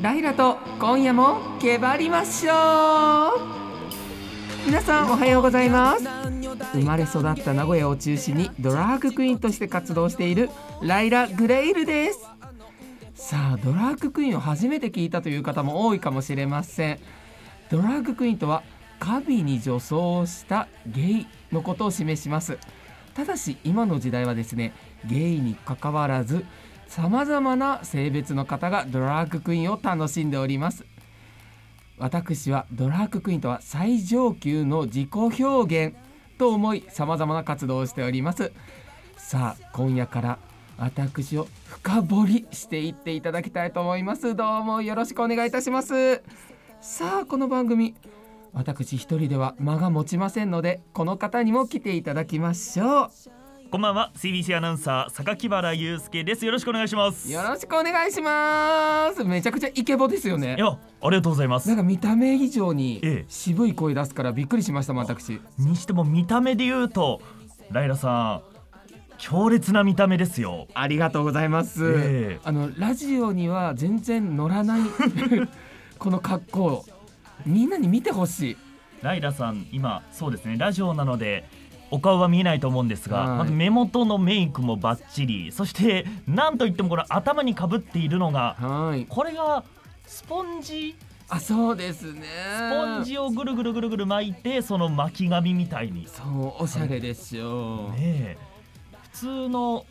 ライラと今夜もけばりましょう。皆さんおはようございます。生まれ育った名古屋を中心にドラァグクイーンとして活動しているライラ・グレイルです。さあドラァグクイーンを初めて聞いたという方も多いかもしれません。ドラァグクイーンとはカビに女装したゲイのことを示します。ただし今の時代はですねゲイにかかわらずさまざまな性別の方がドラァグクイーンを楽しんでおります。私はドラァグクイーンとは最上級の自己表現と思いさまざまな活動をしております。さあ今夜から私を深掘りしていっていただきたいと思います。どうもよろしくお願いいたします。さあこの番組私一人では間が持ちませんのでこの方にも来ていただきましょう。こんばんは。CBC アナウンサー榊原祐介です。よろしくお願いします。よろしくお願いします。めちゃくちゃイケボですよね。いやありがとうございます。なんか見た目以上にええ。渋い声出すからびっくりしました私。にしても見た目で言うとライラさん強烈な見た目ですよ。ありがとうございます、ええ。あのラジオには全然乗らない この格好。みんなに見てほしい。ライラさん今そうですね。ラジオなのでお顔は見えないと思うんですが、はい。まず目元のメイクもバッチリ。そしてなんといってもこれ頭にかぶっているのがはい。これがスポンジ。あそうですね。スポンジをぐるぐるぐるぐる巻いてその巻き髪みたいに。ねそうおしゃれですよ、え。普通の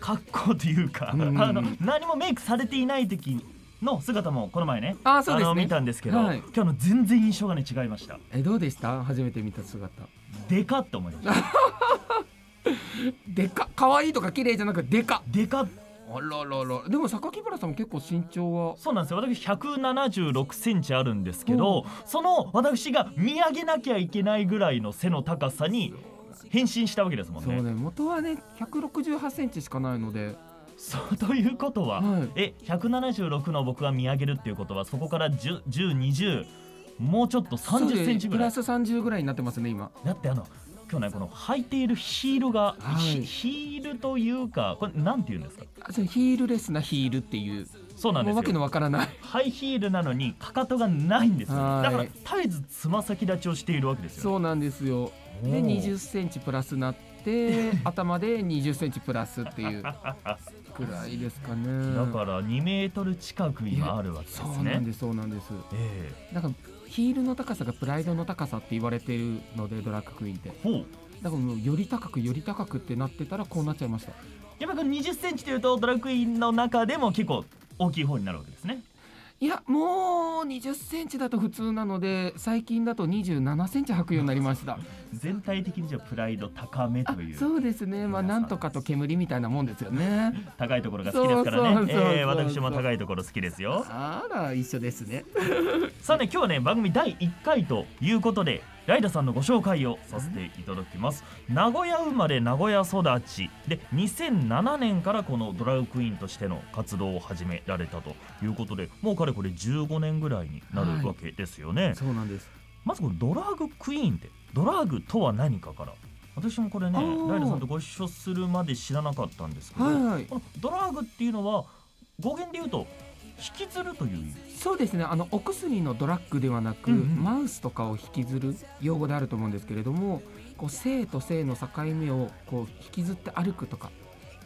格好というか、うん。あの何もメイクされていない時の姿もこの前ねあそうですね。の見たんですけど、はい。今日の全然印象がね違いました。えどうでした？初めて見た姿。でかって思いました。でか可愛いとか綺麗じゃなくてでか。でか。っあららら。でも榊原さんも結構身長は？そうなんですよ。私176センチあるんですけど、その私が見上げなきゃいけないぐらいの背の高さに変身したわけですもんね。そうね元はね168センチしかないのでそうということは、はい。え176の僕が見上げるっていうことはそこから1020もうちょっと30センチぐらい。プラス30ぐらいになってますね今。だってあの今日ねこの履いているヒールが、はい。ヒヒールというかこれなんて言うんですか？ヒールレスなヒールっていう。そうなんですわけのわからない。ハイヒールなのにかかとがないんですだから絶えずつま先立ちをしているわけですよそうなんですよ。でおー。20センチプラスなって頭で20センチプラスっていう くらいですかね。だから2メートル近く今あるわけですそうねなんですそうなんです。えなんかヒールの高さがプライドの高さって言われてるのでドラッグクイーンって。えほう。だからもうより高くより高くってなってたらこうなっちゃいました。やっぱこの20センチというとドラッグクイーンの中でも結構大きい方になるわけですねいやもう20センチだと普通なので最近だと27センチ履くようになりました。全体的にじゃあプライド高めあという。そうですね。まあなんとかと煙みたいなもんですよね。高いところが好きですからね。私も高いところ好きですよ。あら一緒ですね。さあね今日はね番組第1回ということでライダさんのご紹介をさせていただきます。名古屋生まれ名古屋育ち。で2007年からこのドラァグクイーンとしての活動を始められたということでもうかれこれ15年ぐらいになるわけですよね、そうなんです。まずこのドラァグクイーンってドラァグとは何かから。私もこれねライダさんとご一緒するまで知らなかったんですけど、はいはい。このドラァグっていうのは語源で言うと引きずるという意味。そうですね。あのお薬のドラッグではなく、うんうん。マウスとかを引きずる用語であると思うんですけれどもこう性と性の境目をこう引きずって歩くとか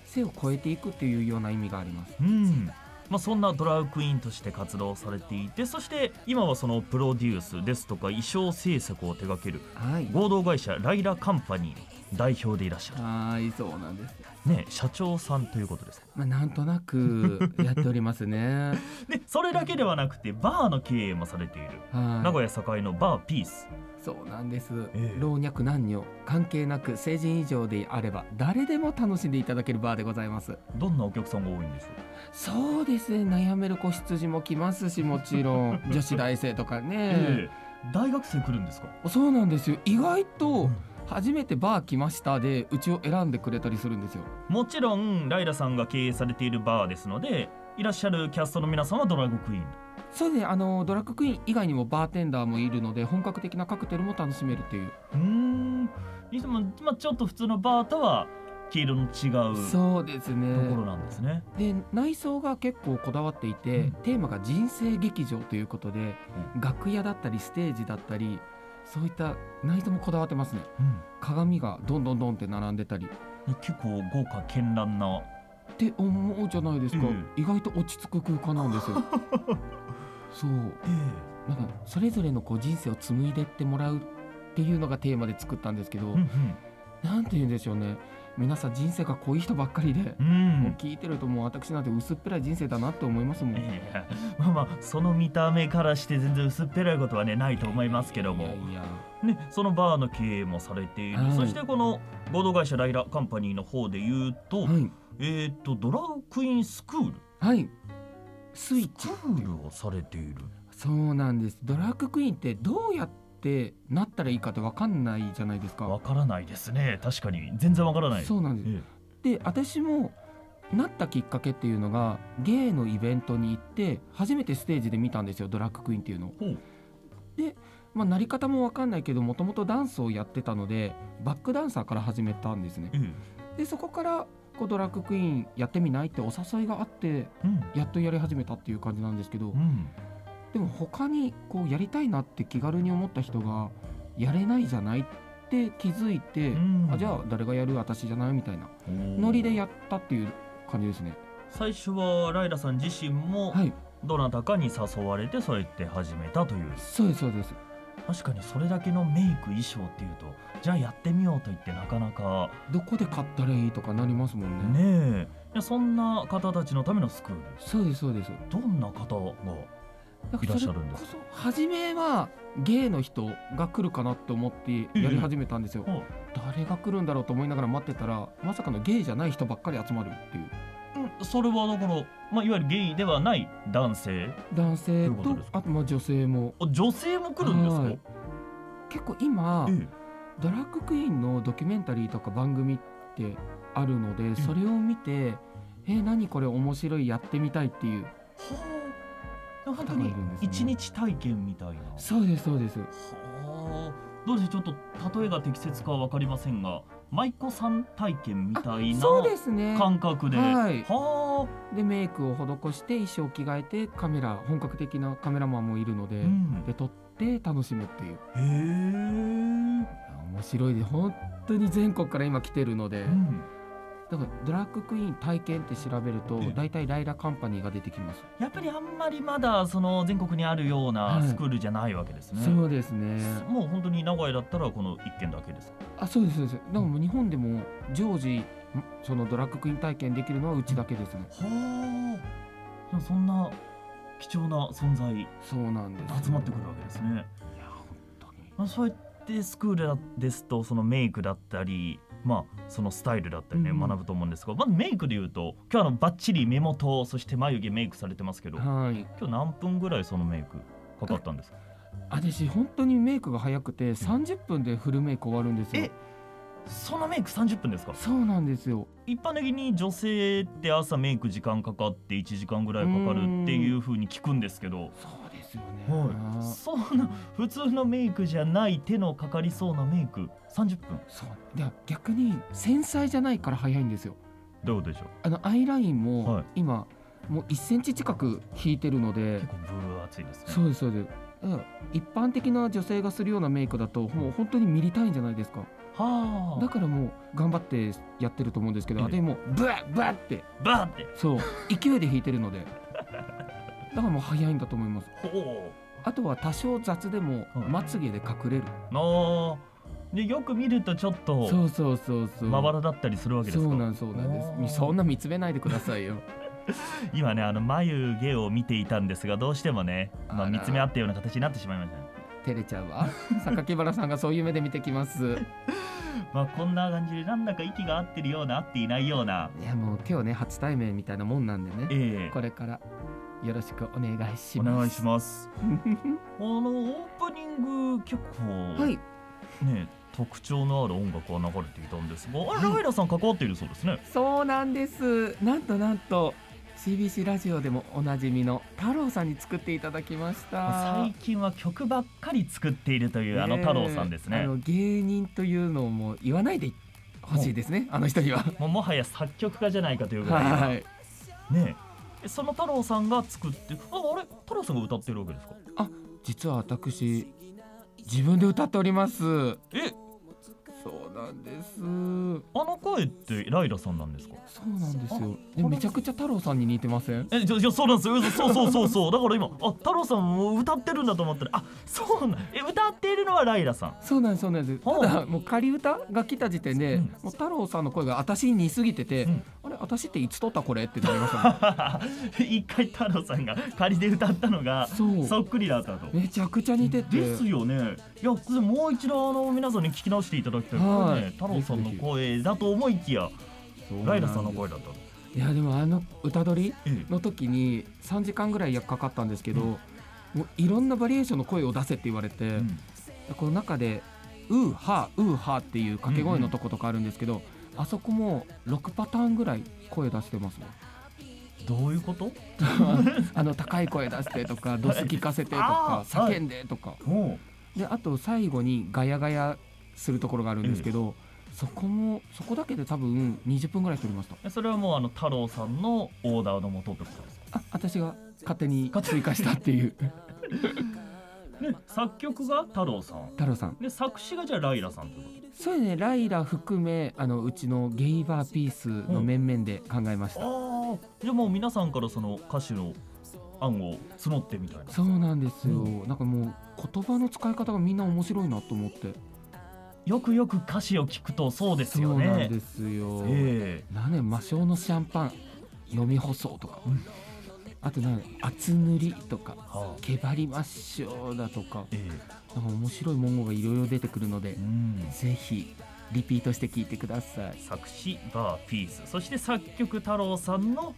性を超えていくっていうような意味があります。うん。まあ、そんなドラァグクイーンとして活動されていてそして今はそのプロデュースですとか衣装制作を手掛けるはい。合同会社ライラカンパニーの代表でいらっしゃはいそうなんでする、ね、社長さんということですか？まあなんとなくやっておりますね。で それだけではなくてバーの経営もされている。はい。名古屋栄のバーピース。そうなんです、ええ。老若男女関係なく成人以上であれば誰でも楽しんでいただけるバーでございます。どんなお客さんが多いんでしょそうですね。悩める子羊も来ますしもちろん。女子大生とかう、ね、ええ。大学生来るんですか？そうなんですよ。意外とん初めてバー来ましたでうちを選んでくれたりするんですよ。もちろんライラさんが経営されているバーですのでいらっしゃるキャストの皆さんはドラッグクイーン。そうですねあのドラッグクイーン以外にもバーテンダーもいるので本格的なカクテルも楽しめるっていう。うーん。いつも、まあ、ちょっと普通のバーとは黄色の違うそうですとねころなんですね。で内装が結構こだわっていて、うん。テーマが人生劇場ということで、楽屋だったりステージだったりそういった内装もこだわってますね。うん。鏡がどんどんどんって並んでたり。結構豪華絢爛な。って思うじゃないですか、うん。意外と落ち着く空間なんですよ。そう。なんかそれぞれのこう人生を紡いでってもらうっていうのがテーマで作ったんですけど、うん。なんて言うんでしょうね皆さん人生が濃い人ばっかりで、うん。うんもう聞いてるともう私なんて薄っぺらい人生だなって思いますもん、まあまあその見た目からして全然薄っぺらいことはねないと思いますけども。ね、そのバーの経営もされている、はい。そしてこの合同会社ライラカンパニーの方で言うと、はい。えっ、とドラッグクイーンスクール。はい。スイッチ。スクールをされている。そうなんです。ドラッグクイーンってどうやってなったらいいかって分かんないじゃないですか。わからないですね。確かに。全然わからない。そうなんです。えで私もなったきっかけっていうのがゲイのイベントに行って初めてステージで見たんですよ。ドラッグクイーンっていうのを。えほう。まあなり方も分かんないけどもともとダンスをやってたのでバックダンサーから始めたんですね。ええ。でそこからこうドラッグクイーンやってみないってお誘いがあってうん。やっとやり始めたっていう感じなんですけどうんでも他にこうやりたいなって気軽に思った人がやれないじゃないって気づいて、うん。あじゃあ誰がやる私じゃないみたいなノリでやったっていう感じですね。最初はライラさん自身もはい。どなたかに誘われてそうやって始めたという。そうですそうです。確かにそれだけのメイク衣装っていうとじゃあやってみようと言ってなかなか。どこで買ったらいいとかなりますもんね。ねえ。そんな方たちのためのスクール。そうですそうです。どんな方が？いらっしゃるんです初めはゲイの人が来るかなって思ってやり始めたんですよ。ほう誰が来るんだろうと思いながら待ってたらまさかのゲイじゃない人ばっかり集まるっていう。うんそれはだから、まあ、いわゆるゲイではない男性。男性とあとまあ女性も。あ女性も来るんですか、はい。結構今えドラッグクイーンのドキュメンタリーとか番組ってあるのでそれを見てえー何これ面白いやってみたいっていう。はあ本当に一日体験みたいな。そうですそうです。はあ。どうでしょうちょっと例えが適切かは分かりませんが舞妓さん体験みたいなそうですね。感覚で。はい。はでメイクを施して衣装着替えてカメラ本格的なカメラマンもいるので、あ、うん、で撮って楽しむっていう。へえ、面白い。で本当に全国から今来てるので、うん、だからドラッグクイーン体験って調べるとええ大体ライラカンパニーが出てきます、やっぱりあんまりまだその全国にあるようはない。スクールじゃないわけですね、そうですね。もう本当に名古屋だったらこの一軒だけですか？あそうですそうです。だからもう日本でも常時んそのドラッグクイーン体験できるのはうちだけですね。はあ。そんな貴重な存在そうなんです。集まってくるわけですね。いや本当に。まあ、そうやってスクールですとそのメイクだったりまあそのスタイルだったりね、うん。学ぶと思うんですがまずメイクで言うと今日あのバッチリ目元そして眉毛メイクされてますけどはい。今日何分ぐらいそのメイクかかったんですか？私本当にメイクが早くて30分でフルメイク終わるんですよ。えそのメイク30分ですか？そうなんですよ。一般的に女性って朝メイク時間かかって1時間ぐらいかかるっていう風に聞くんですけどそうですよね、はい、そんな普通のメイクじゃない手のかかりそうなメイク30分。そう。で逆に繊細じゃないから早いんですよ。どうでしょう？あのアイラインもはい。今、もう1センチ近く引いてるので結構分厚いですね。そうですそうです。一般的な女性がするようなメイクだともう本当にミリ単位じゃないですか。はあ。だからもう頑張ってやってると思うんですけどええあれもうブワッブワッって。バーって。そう。勢いで引いてるので だからもう早いんだと思います。ほあとは多少雑でもはい。まつげで隠れる、うなあでよく見るとちょっとそうそうそうそう。まばらだったりするわけですか？そうなんそうなんです。そんな見つめないでくださいよ。今ねあの眉毛を見ていたんですがどうしてもね、まあ、見つめ合ったような形になってしまいましたね。照れちゃうわ。榊原さんがそういう目で見てきます。まあこんな感じでなんだか息が合ってるような合っていないような。いやもう今日ね初対面みたいなもんなんでね。ええ。これからよろしくお願いしおます。願いします。あのオープニング結構はい。ね特徴のある音楽は流れていたんですがあはい。れライラさん関わっているそうですね。そうなんです。なんとなんと CBC ラジオでもおなじみの太郎さんに作っていただきました。最近は曲ばっかり作っているというあの太郎さんですね。あの芸人というのも言わないでほ欲しいですねあの人には。もうもはや作曲家じゃないかというぐらい、はい。ねえその太郎さんが作ってああれ？太郎さんが歌ってるわけですか？実は私自分で歌っております。え？そうなんです。あの声ってライラさんなんですか？そうなんですよ。あでめちゃくちゃ太郎さんに似てません？えじゃじゃそうなんですよ。そうそうそうそう。だから今あ太郎さんも歌ってるんだと思ったらあそうなんえ歌っているのはライラさん。そうなんですそうなんです。ただもう仮歌が来た時点で、うん。もう太郎さんの声が私に似すぎてて、うんあれ私っていつ撮ったこれってなりましたね 一回太郎さんが仮で歌ったのがそっくりだったと。めちゃくちゃ似ててですよね。いや、もう一度あの皆さんに聞き直していただきたい。こはいれね、太郎さんの声だと思いきや、ライラさんの声だったと。いやでもあの歌取りえの時に3時間ぐらいかかったんですけど、うんもういろんなバリエーションの声を出せって言われて、えうんこの中で「うーはーうーはー」っていう掛け声のとことかあるんですけど、あそこも6パターンぐらい声出してますねどういうこと？あの高い声出してとかドス聞かせてとか叫んでとかもであと最後にガヤガヤするところがあるんですけど、そこもそこだけで多分20分ぐらい撮りましたう、それはもうあの太郎さんのオーダーのもとってことですか？あ私が勝手に追加したっていう ね、作曲が太郎さん。太郎さんで、作詞がじゃあライラさんということ？そうねライラ含めあのうちのゲイバーピースの面々で考えました、じゃあもう皆さんからその歌詞の案を募ってみたいな。そうなんですよ、うなんかもう言葉の使い方がみんな面白いなと思って。よくよく歌詞を聞くとそうですそうよね。なんですよ、えなんで魔性のシャンパン飲み干そうとか、うん。あと厚塗りとかえはあ、けばりましょうだとか。えなんか面白い文言がいろいろ出てくるのでえ、うん。ぜひリピートして聞いてください。作詞バーピース。そして作曲太郎さんの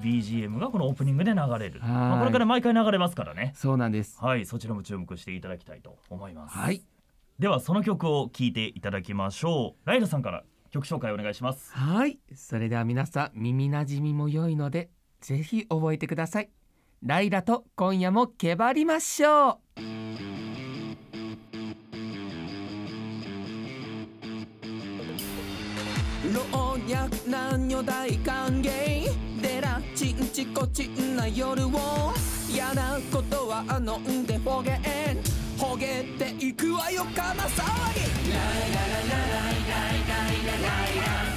BGM がこのオープニングで流れる、はい。まあ、これから毎回流れますからね。そうなんです。はいそちらも注目していただきたいと思います、はい。ではその曲を聴いていただきましょう。ライラさんから曲紹介お願いします。はい。それでは皆さん耳なじみも良いのでぜひ覚えてください。ライラと今夜もけばりましょう老若男女大歓迎でらちんちこちんな夜を嫌なことはあのんでほげんほげていくわよかな騒ぎライラララライライライライライラ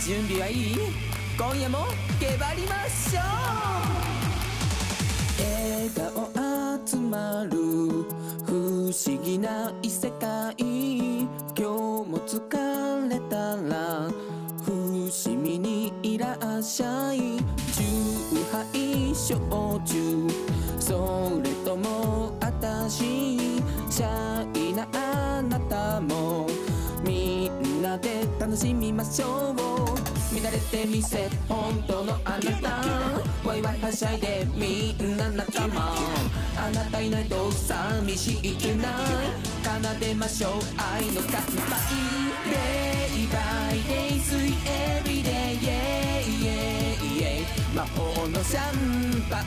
準備はいい？今夜もけばりましょう。笑顔集まる不思議な異世界。今日も疲れたら伏見にいらっしゃい。酎ハイ焼酎それともあたしシャイなあなたも。楽しみましょう。見慣れてみせ本当のあなた。ワイワイはしゃいでみんな仲間。あなたいないと寂しいくない奏でましょう愛の乾杯 Day by day 水 every day yeah yeah yeah 魔法のシャンパン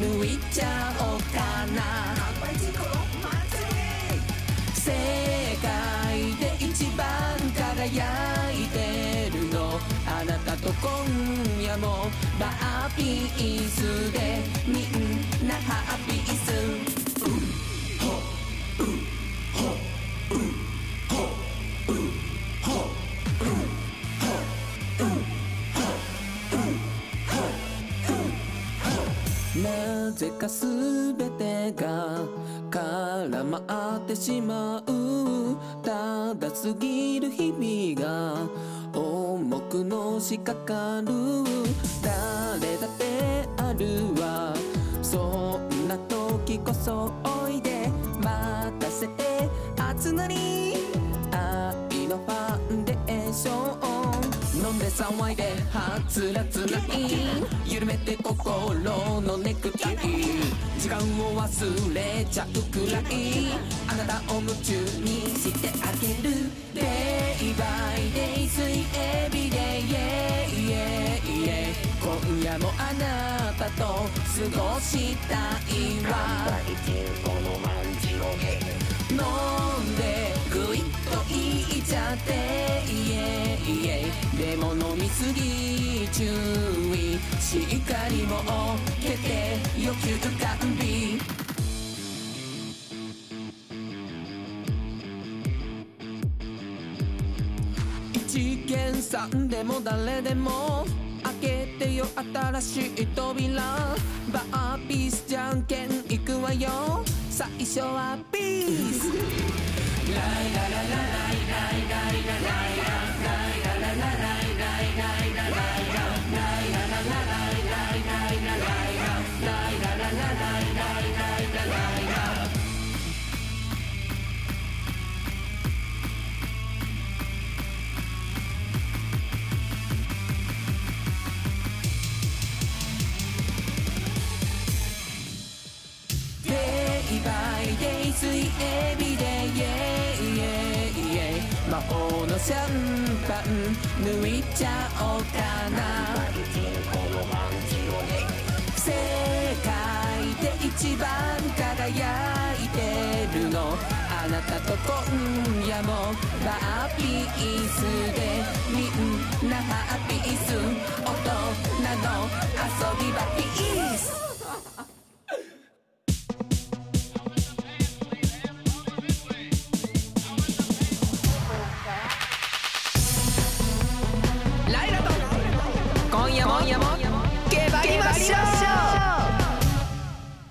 抜いちゃおうかな。輝いてるの。あなたと今夜もバーピースでみんなハッピースなぜかすべてが絡まってしまうただ過ぎる日々が重くのしかかる。誰だってあるわ。そんな時こそおいで。待たせて。熱なり。愛のファンデーション。飲んで騒いではつらつない緩めて心のネクタイ時間を忘れちゃうくらいあなたを夢中にしてあげる Day Day by day 水エビデイ yeah, yeah, yeah 今夜もあなたと過ごしたいわ飲んでぐいっといっちゃってイエイエイでも飲みすぎ注意しっかりもけて欲求完備。一見さんでも誰でも開けてよ新しい扉。バーピースじゃんけんいくわよ。最初はピース。水エビデシャンパン抜いちゃおうかな。世界で一番輝いてるの。あなたと今夜もバーピースでみんなハッピース。大人の遊び場ピース。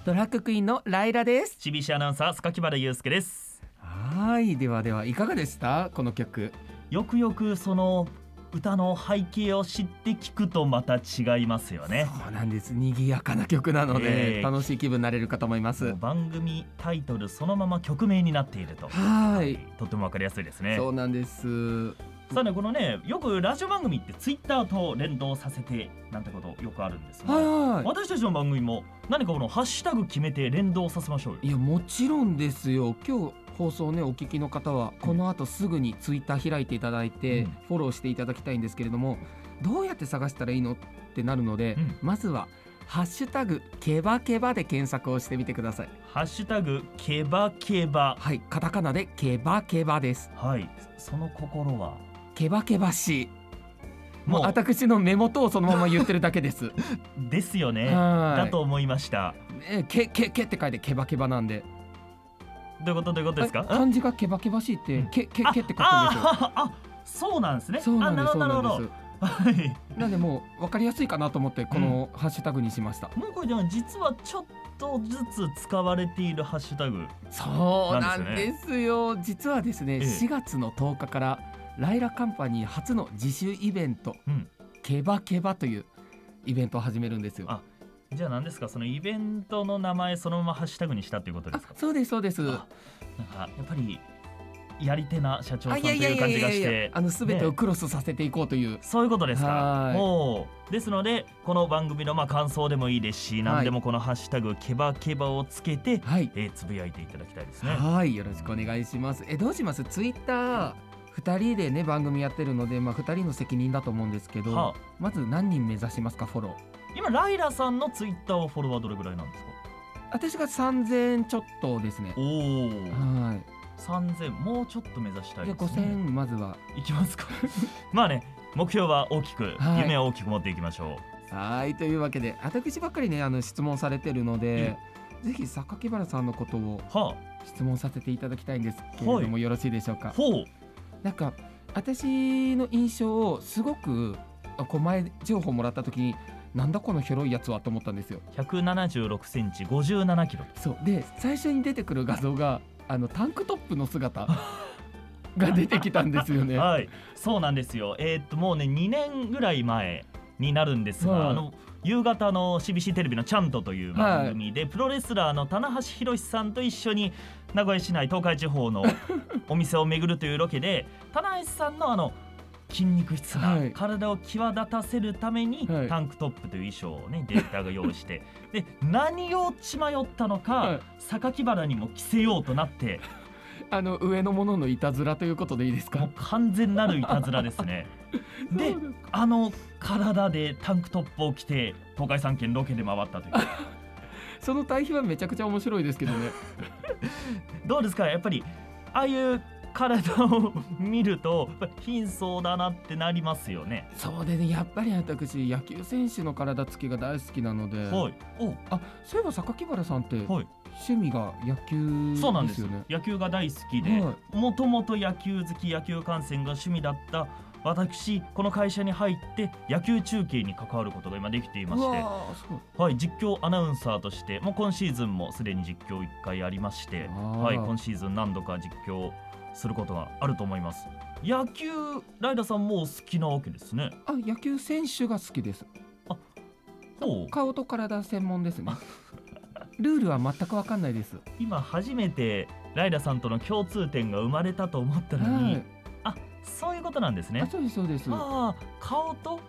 ドラッグクイーンのライラです。CBC アナウンサー榊原祐介です。はい。ではではいかがでした？この曲。よくよくその歌の背景を知って聞くとまた違いますよね。そうなんです。賑やかな曲なので、ええ。楽しい気分になれるかと思います。番組タイトルそのまま曲名になっていると。はい。とてもわかりやすいですね。そうなんですさあねこのねよくラジオ番組ってツイッターと連動させてなんてことよくあるんですが、はいはい。私たちの番組も何かこのハッシュタグ決めて連動させましょうよ。いやもちろんですよ。今日放送ねお聞きの方はこの後すぐにツイッター開いていただいて、うん。フォローしていただきたいんですけれどもどうやって探したらいいの？ってなるので、うん。まずは「ハッシュタグケバケバ」で検索をしてみてください。ハッシュタグケバケバ。はいカタカナでケバケバです。はい。その心は？ケバケバしもうもう。私の目元をそのまま言ってるだけです。ですよね。はい。だと思いました。ねケケケって書いてケバケバなんで。どういうことどういうことですか？あ漢字がケバケバしいって、うん。ケケあケって書くんですよ。あそうなんですね。そうなんですなるほどはい。なんでもう分かりやすいかなと思ってこのハッシュタグにしました、もうこれでも実はちょっとずつ使われているハッシュタグそうなんですですよ。実はですね、ええ。4月の10日からライラカンパニー初の自主イベント、うん。ケバケバというイベントを始めるんですよ。あじゃあ何ですか？そのイベントの名前そのままハッシュタグにしたということですか？そうですそうです。あなんかやっぱりやり手な社長さあんという感じがしてあの全てをクロスさせていこうという、そういうことですか？はい。おーですのでこの番組のまあ感想でもいいですし、何でもこのハッシュタグケバケバをつけて、はい。えーつぶやいていただきたいですね。はいよろしくお願いします。えどうします？ツイッター2人でね番組やってるので、まあ、2人の責任だと思うんですけど、はあ。まず何人目指しますかフォロー。今ライラさんのツイッターはフォロワーどれぐらいなんですか？私が3000ちょっとですね。おおはい。3000もうちょっと目指したいですね。5000まずは。いきますか。まあね目標は大きく、はい。夢は大きく持っていきましょはいというわけで私ばっかりねあの質問されてるので、ぜひ榊原さんのことを質問させていただきたいんですけれども、はよろしいでしょうあか？ほうなんか私の印象をすごくあこう前情報もらった時になんだこの広いやつはと思ったんですよ。176センチ57キロ。そう。で最初に出てくる画像があのタンクトップの姿 が出てきたんですよね。はい。そうなんですよ。えーっともうね2年ぐらい前になるんですが、はい。あの夕方の CBC テレビの「ちゃんと」という番組で、プロレスラーの棚橋宏さんと一緒に名古屋市内東海地方の お店を巡るというロケで棚橋さんのあの筋肉質なはい。体を際立たせるために、はい。タンクトップという衣装をねディレクターが用意して。で何を血迷ったのか、はい。榊原にも着せようとなって。あの上のもののいたずらということでいいですか？もう完全なるいたずらですねであの体でタンクトップを着て東海3県ロケで回ったという。その対比はめちゃくちゃ面白いですけどね。どうですか？やっぱりああいう体を見ると貧相だなってなりますよね。そうでね。やっぱり私野球選手の体つきが大好きなので、はい。おあそういえば榊原さんってはい。趣味が野球そうなんですよね野球が大好きではもともと野球好き野球観戦が趣味だった私この会社に入って野球中継に関わることが今できていまうしてはい、実況アナウンサーとしてもう今シーズンもすでに実況1回ありまして、はい、今シーズン何度か実況することがあると思います。野球ライダーさんもお好きなわけですね。あ野球選手が好きです。ほう。顔と体専門ですね。ルールは全く分かんないです。今初めてライダーさんとの共通点が生まれたと思ったのに、はい。あそういうことなんですあねそうですそうです。ああ顔と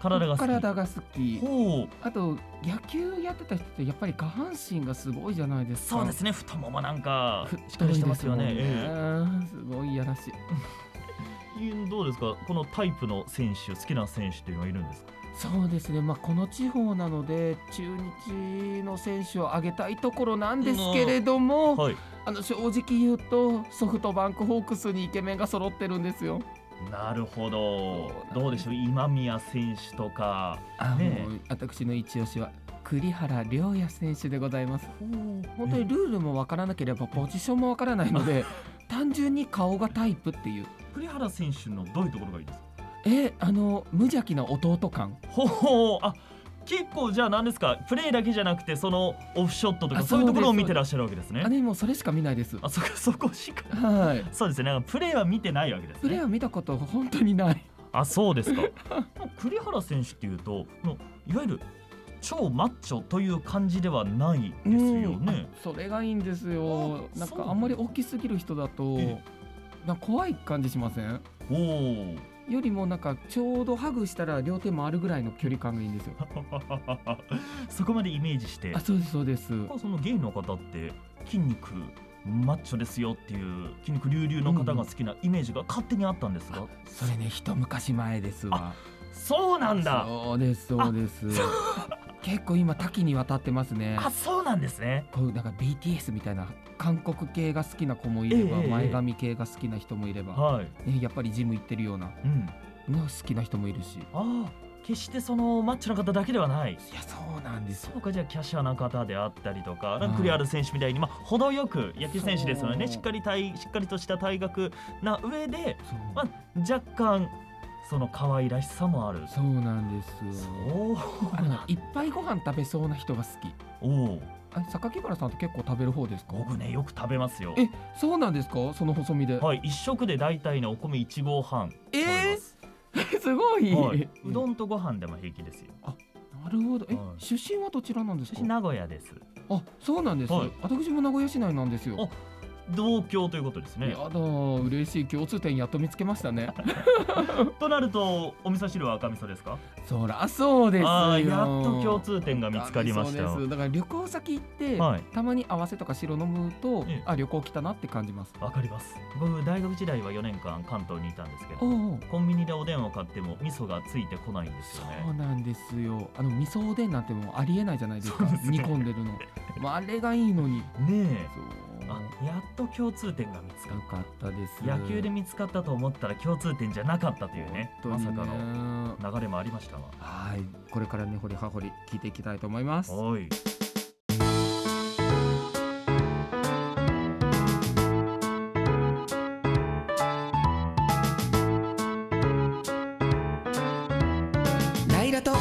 体が好き。体が好き。ほう。あと野球やってた人ってやっぱり下半身がすごいじゃないですか。そうですね太ももなんかふしっかりしてますよねすごいいやらしいえどうですか？このタイプの選手好きな選手っていうのはいるんですか？そうですね。まあこの地方なので中日の選手を挙げたいところなんですけれども、はい。あの正直言うとソフトバンクホークスにイケメンが揃ってるんですよ。なるほど。そうどうでしょう？今宮選手とか。あね。私の一押しは栗原良也選手でございます。本当にルールもわからなければポジションもわからないので 単純に顔がタイプっていう栗原選手のどういうところがいいですか？えあの無邪気な弟感。ほほあ結構じゃあ何ですか？プレーだけじゃなくてそのオフショットとかあそういうところを見てらっしゃるわけですね。あれもうそれしか見ないです。あそこそこしか。はい。そうですね。なんかプレーは見てないわけですね。プレーは見たこと本当にない。あそうですか。栗原選手っていうとのいわゆる超マッチョという感じではないですよね。あそれがいいんですよ。なんかあんまり大きすぎる人だとえな怖い感じしません？おおよりもなんかちょうどハグしたら両手回るぐらいの距離感がいいんですよ。そこまでイメージして。あそうですそうです。そのゲイの方って筋肉マッチョですよっていう筋肉隆々の方が好きなイメージが勝手にあったんですが、それね一昔前ですわそうなんだ。そうですそうです。結構今多岐にわたってますね。あそうなんですね。こうなんか BTS みたいな韓国系が好きな子もいれば、ええ前髪系が好きな人もいれば、はい、ね、やっぱりジム行ってるようなうん、の好きな人もいるし。ああ決してそのマッチョな方だけではない。いやそうなんですよ。そうかじゃあキャシャな方であったりとかなんはいか栗原選手みたいに、まあ、程よく野球選手ですのでねしっかり体しっかりとした体格な上で、まあ、若干その可愛らしさもある。そうなんですおあのいっぱいご飯食べそうな人が好き。おおあ榊原さんって結構食べる方ですか？僕ねよく食べますよ。えそうなんですか？その細身で、はい一食で大体ねお米1合半食べます、すごい、はい、うどんとご飯でも平気ですよ。なるほど。え、はい出身はどちらなんですか？私名古屋です。あそうなんです、はい。私も名古屋市内なんですよ。あ同郷ということですね。やだ嬉しい共通点やっと見つけましたね。となるとお味噌汁は赤味噌ですか？そらそうですやっと共通点が見つかりましただから旅行先行って、はい。たまに合わせとか白飲むと、ええ。あ旅行来たなって感じます。わかります。僕大学時代は4年間関東にいたんですけどコンビニでおでんを買っても味噌がついてこないんですよそうねなんですよ。あの味噌おでんなんてもうありえないじゃないですか。すね。煮込んでるの、まあ、あれがいいのに。ねえ。そうあやっと共通点が見つかっよかったです。た野球で見つかったと思ったら共通点じゃなかったというね。まさかの流れもありましたがはい。これからね掘り葉掘り聞いていきたいと思います。おい。ライラと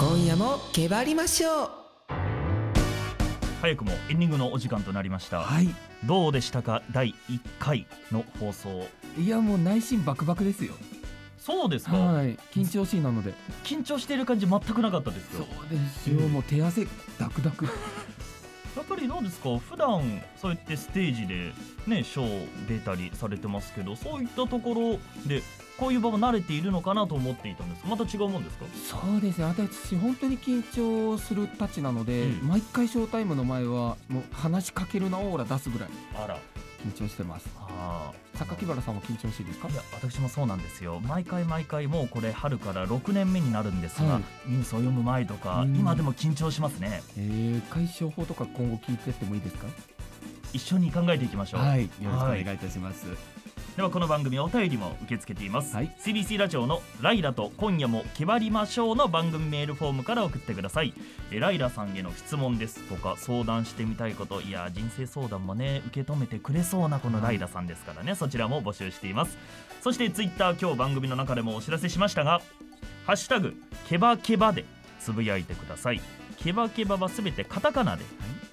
今夜もけばりましょう早くもエンディングのお時間となりました。はい。どうでしたか？第1回の放送。いやもう内心バクバクですよ。そうですか、はい。緊張しいなので。緊張している感じ全くなかったですそうよですよ、もう手汗ダクダクやっぱりどうですか？普段そうやってステージでねショー出たりされてますけどそういったところでこういう場も慣れているのかなと思っていたんですまた違うもんですか？そうですね。私本当に緊張するたちなので、うん。毎回ショータイムの前はもう話しかけるなオーラ出すぐらい。あら緊張してます。榊原さんも緊張しいですか？いや私もそうなんですよ。毎回毎回もうこれ春から6年目になるんですが、はい。ニュースを読む前とかうん。今でも緊張しますね。えー、解消法とか今後聞いてってもいいですか？一緒に考えていきましょう、はい。よろしくお願いいたします、ではこの番組お便りも受け付けています、はい。CBC ラジオのライラと今夜も決まりましょうの番組メールフォームから送ってください。えライラさんへの質問です。とか相談してみたいこといや人生相談もね受け止めてくれそうなこのライラさんですからね。そちらも募集しています。そしてツイッター今日番組の中でもお知らせしましたがハッシュタグケバケバでつぶやいてください。ケバケバはすべてカタカナで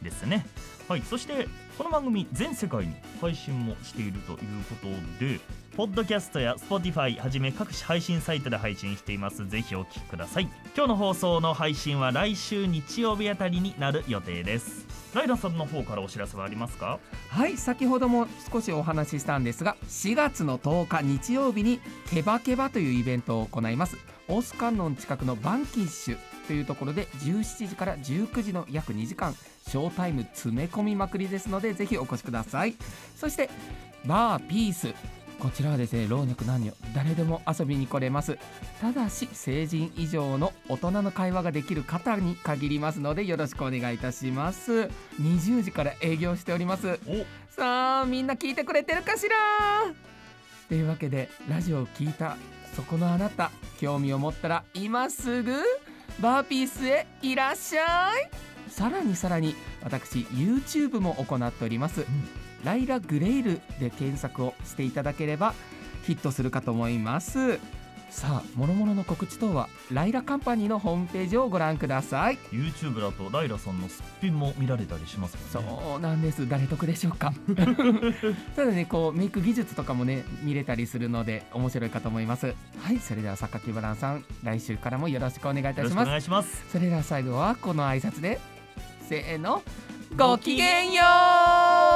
ですね。はい。そしてこの番組全世界に配信もしているということでポッドキャストや Spotify はじめ各種配信サイトで配信しています。ぜひお聞きください。今日の放送の配信は来週日曜日あたりになる予定です。ライダーさんの方からお知らせはありますか？はい先ほども少しお話ししたんですが4月の10日日曜日にケバケバというイベントを行います。オスカンノン近くのバンキッシュというところで17時から19時の約2時間ショータイム詰め込みまくりですのでぜひお越しください。そしてバーピース。こちらはですね老若男女誰でも遊びに来れます。ただし成人以上の大人の会話ができる方に限りますのでよろしくお願いいたします。20時から営業しております。お。さあみんな聞いてくれてるかしら？というわけでラジオを聞いたそこのあなた興味を持ったら今すぐバーピースへいらっしゃいさらにさらに私 YouTube も行っております、ライラグレイルで検索をしていただければヒットするかと思います。さあ諸々の告知等はライラカンパニーのホームページをご覧ください。YouTube だとライラさんのすっぴんも見られたりしますそもんねうなんです。誰得でしょうか？ただねこうメイク技術とかもね見れたりするので面白いかと思います。はいそれでは榊原さん来週からもよろしくお願いいたよろしくおします願いします。それでは最後はこの挨拶でせーのごきげんよう。